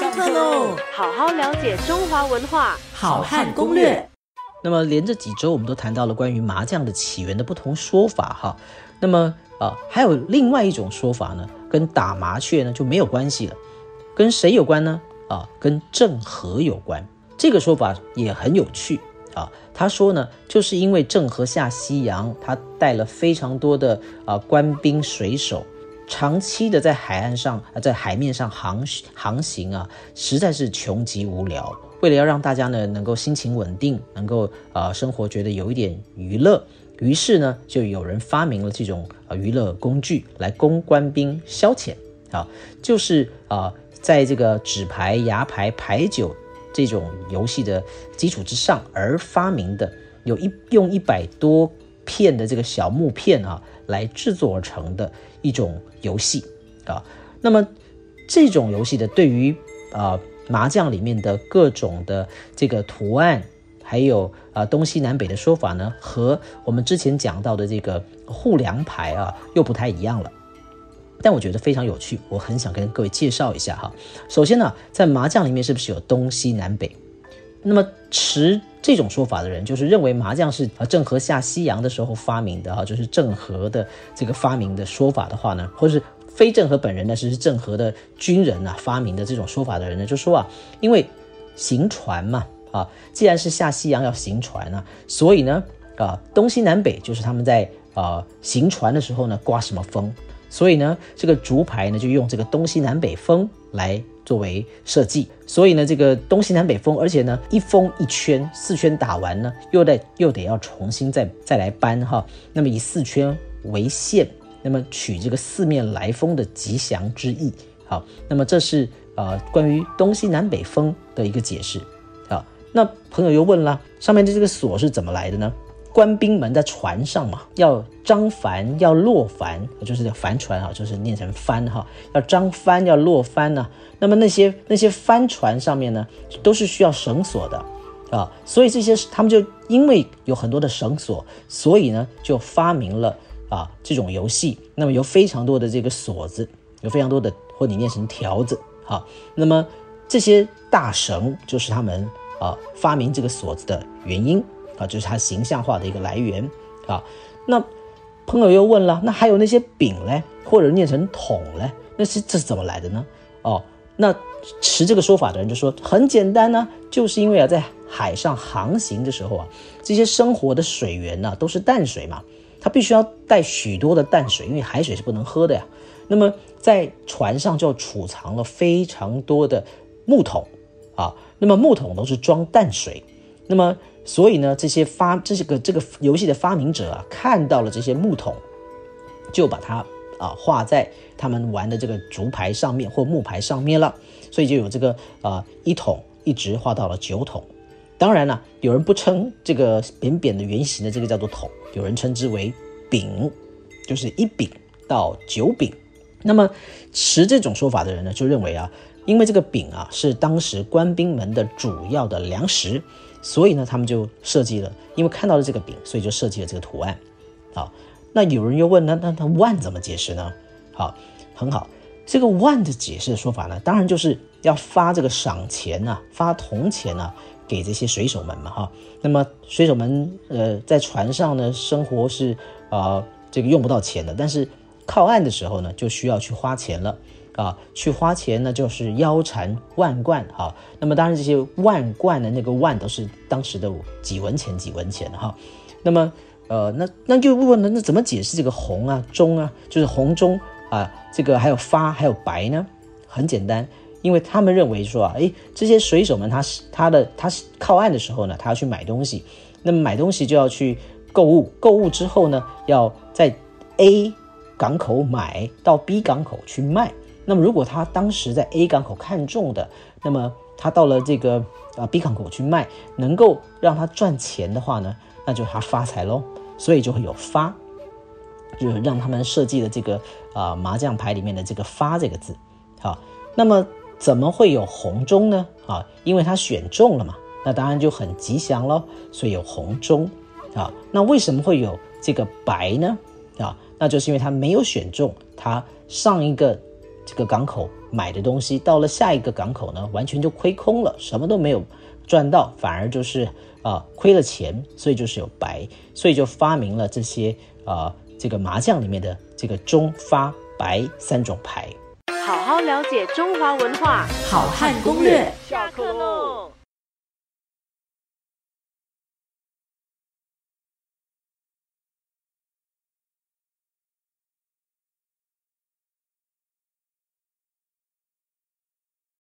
上课喽！好好了解中华文化，好汉攻略。那么连着几周，我们都谈到了关于麻将的起源的不同说法哈。那么啊，还有另外一种说法呢，跟打麻雀呢就没有关系了，跟谁有关呢？啊，跟郑和有关。这个说法也很有趣啊。他说呢，就是因为郑和下西洋，他带了非常多的啊官兵水手。长期的在海岸上啊，在海面上航航行啊，实在是穷极无聊。为了要让大家呢能够心情稳定，能够呃生活觉得有一点娱乐，于是呢就有人发明了这种呃娱乐工具来供官兵消遣啊，就是啊在这个纸牌、牙牌、牌九这种游戏的基础之上而发明的，有一用一百多片的这个小木片啊。来制作而成的一种游戏啊，那么这种游戏的对于啊麻将里面的各种的这个图案，还有啊东西南北的说法呢，和我们之前讲到的这个护粮牌啊又不太一样了。但我觉得非常有趣，我很想跟各位介绍一下哈。首先呢，在麻将里面是不是有东西南北？那么持这种说法的人，就是认为麻将是啊郑和下西洋的时候发明的哈，就是郑和的这个发明的说法的话呢，或者是非郑和本人呢，是郑和的军人啊发明的这种说法的人呢，就说啊，因为行船嘛啊，既然是下西洋要行船啊，所以呢啊东西南北就是他们在啊行船的时候呢刮什么风，所以呢这个竹牌呢就用这个东西南北风来。作为设计，所以呢，这个东西南北风，而且呢，一封一圈，四圈打完呢，又得又得要重新再再来搬哈。那么以四圈为限，那么取这个四面来风的吉祥之意。好，那么这是呃关于东西南北风的一个解释。好，那朋友又问了，上面的这个锁是怎么来的呢？官兵们在船上嘛，要张帆，要落帆，就是帆船啊，就是念成帆哈，要张帆，要落帆呢。那么那些那些帆船上面呢，都是需要绳索的啊，所以这些他们就因为有很多的绳索，所以呢就发明了啊这种游戏。那么有非常多的这个锁子，有非常多的或你念成条子哈。那么这些大绳就是他们啊发明这个锁子的原因。啊，就是它形象化的一个来源啊。那朋友又问了，那还有那些饼嘞，或者念成桶嘞，那是这是怎么来的呢？哦，那持这个说法的人就说很简单呢，就是因为啊，在海上航行的时候啊，这些生活的水源呢都是淡水嘛，它必须要带许多的淡水，因为海水是不能喝的呀。那么在船上就储藏了非常多的木桶啊，那么木桶都是装淡水，那么。所以呢，这些发这些个这个游戏的发明者啊，看到了这些木桶，就把它啊画在他们玩的这个竹牌上面或木牌上面了，所以就有这个啊一桶一直画到了九桶。当然了，有人不称这个扁扁的圆形的这个叫做桶，有人称之为饼，就是一饼到九饼。那么持这种说法的人呢，就认为啊，因为这个饼啊是当时官兵们的主要的粮食。所以呢，他们就设计了，因为看到了这个饼，所以就设计了这个图案。好，那有人又问，那那那万怎么解释呢？好，很好，这个万的解释的说法呢，当然就是要发这个赏钱呐，发铜钱呐，给这些水手们嘛，哈。那么水手们呃在船上呢生活是啊这个用不到钱的，但是靠岸的时候呢就需要去花钱了。啊，去花钱呢，就是腰缠万贯哈。那么当然，这些万贯的那个万都是当时的几文钱几文钱哈。那么呃，那那就问了，那怎么解释这个红啊、中啊，就是红中啊，这个还有发还有白呢？很简单，因为他们认为说啊，哎，这些水手们他是他的他是靠岸的时候呢，他要去买东西，那么买东西就要去购物，购物之后呢，要在 A 港口买到 B 港口去卖。那么，如果他当时在 A 港口看中的，那么他到了这个啊 B 港口去卖，能够让他赚钱的话呢，那就他发财喽。所以就会有发，就是让他们设计的这个啊麻将牌里面的这个发这个字。好，那么怎么会有红中呢？啊，因为他选中了嘛，那当然就很吉祥喽。所以有红中啊。那为什么会有这个白呢？啊，那就是因为他没有选中，他上一个。这个港口买的东西到了下一个港口呢，完全就亏空了，什么都没有赚到，反而就是啊亏了钱，所以就是有白，所以就发明了这些啊这个麻将里面的这个中发白三种牌。好好了解中华文化，好汉攻略。下课喽。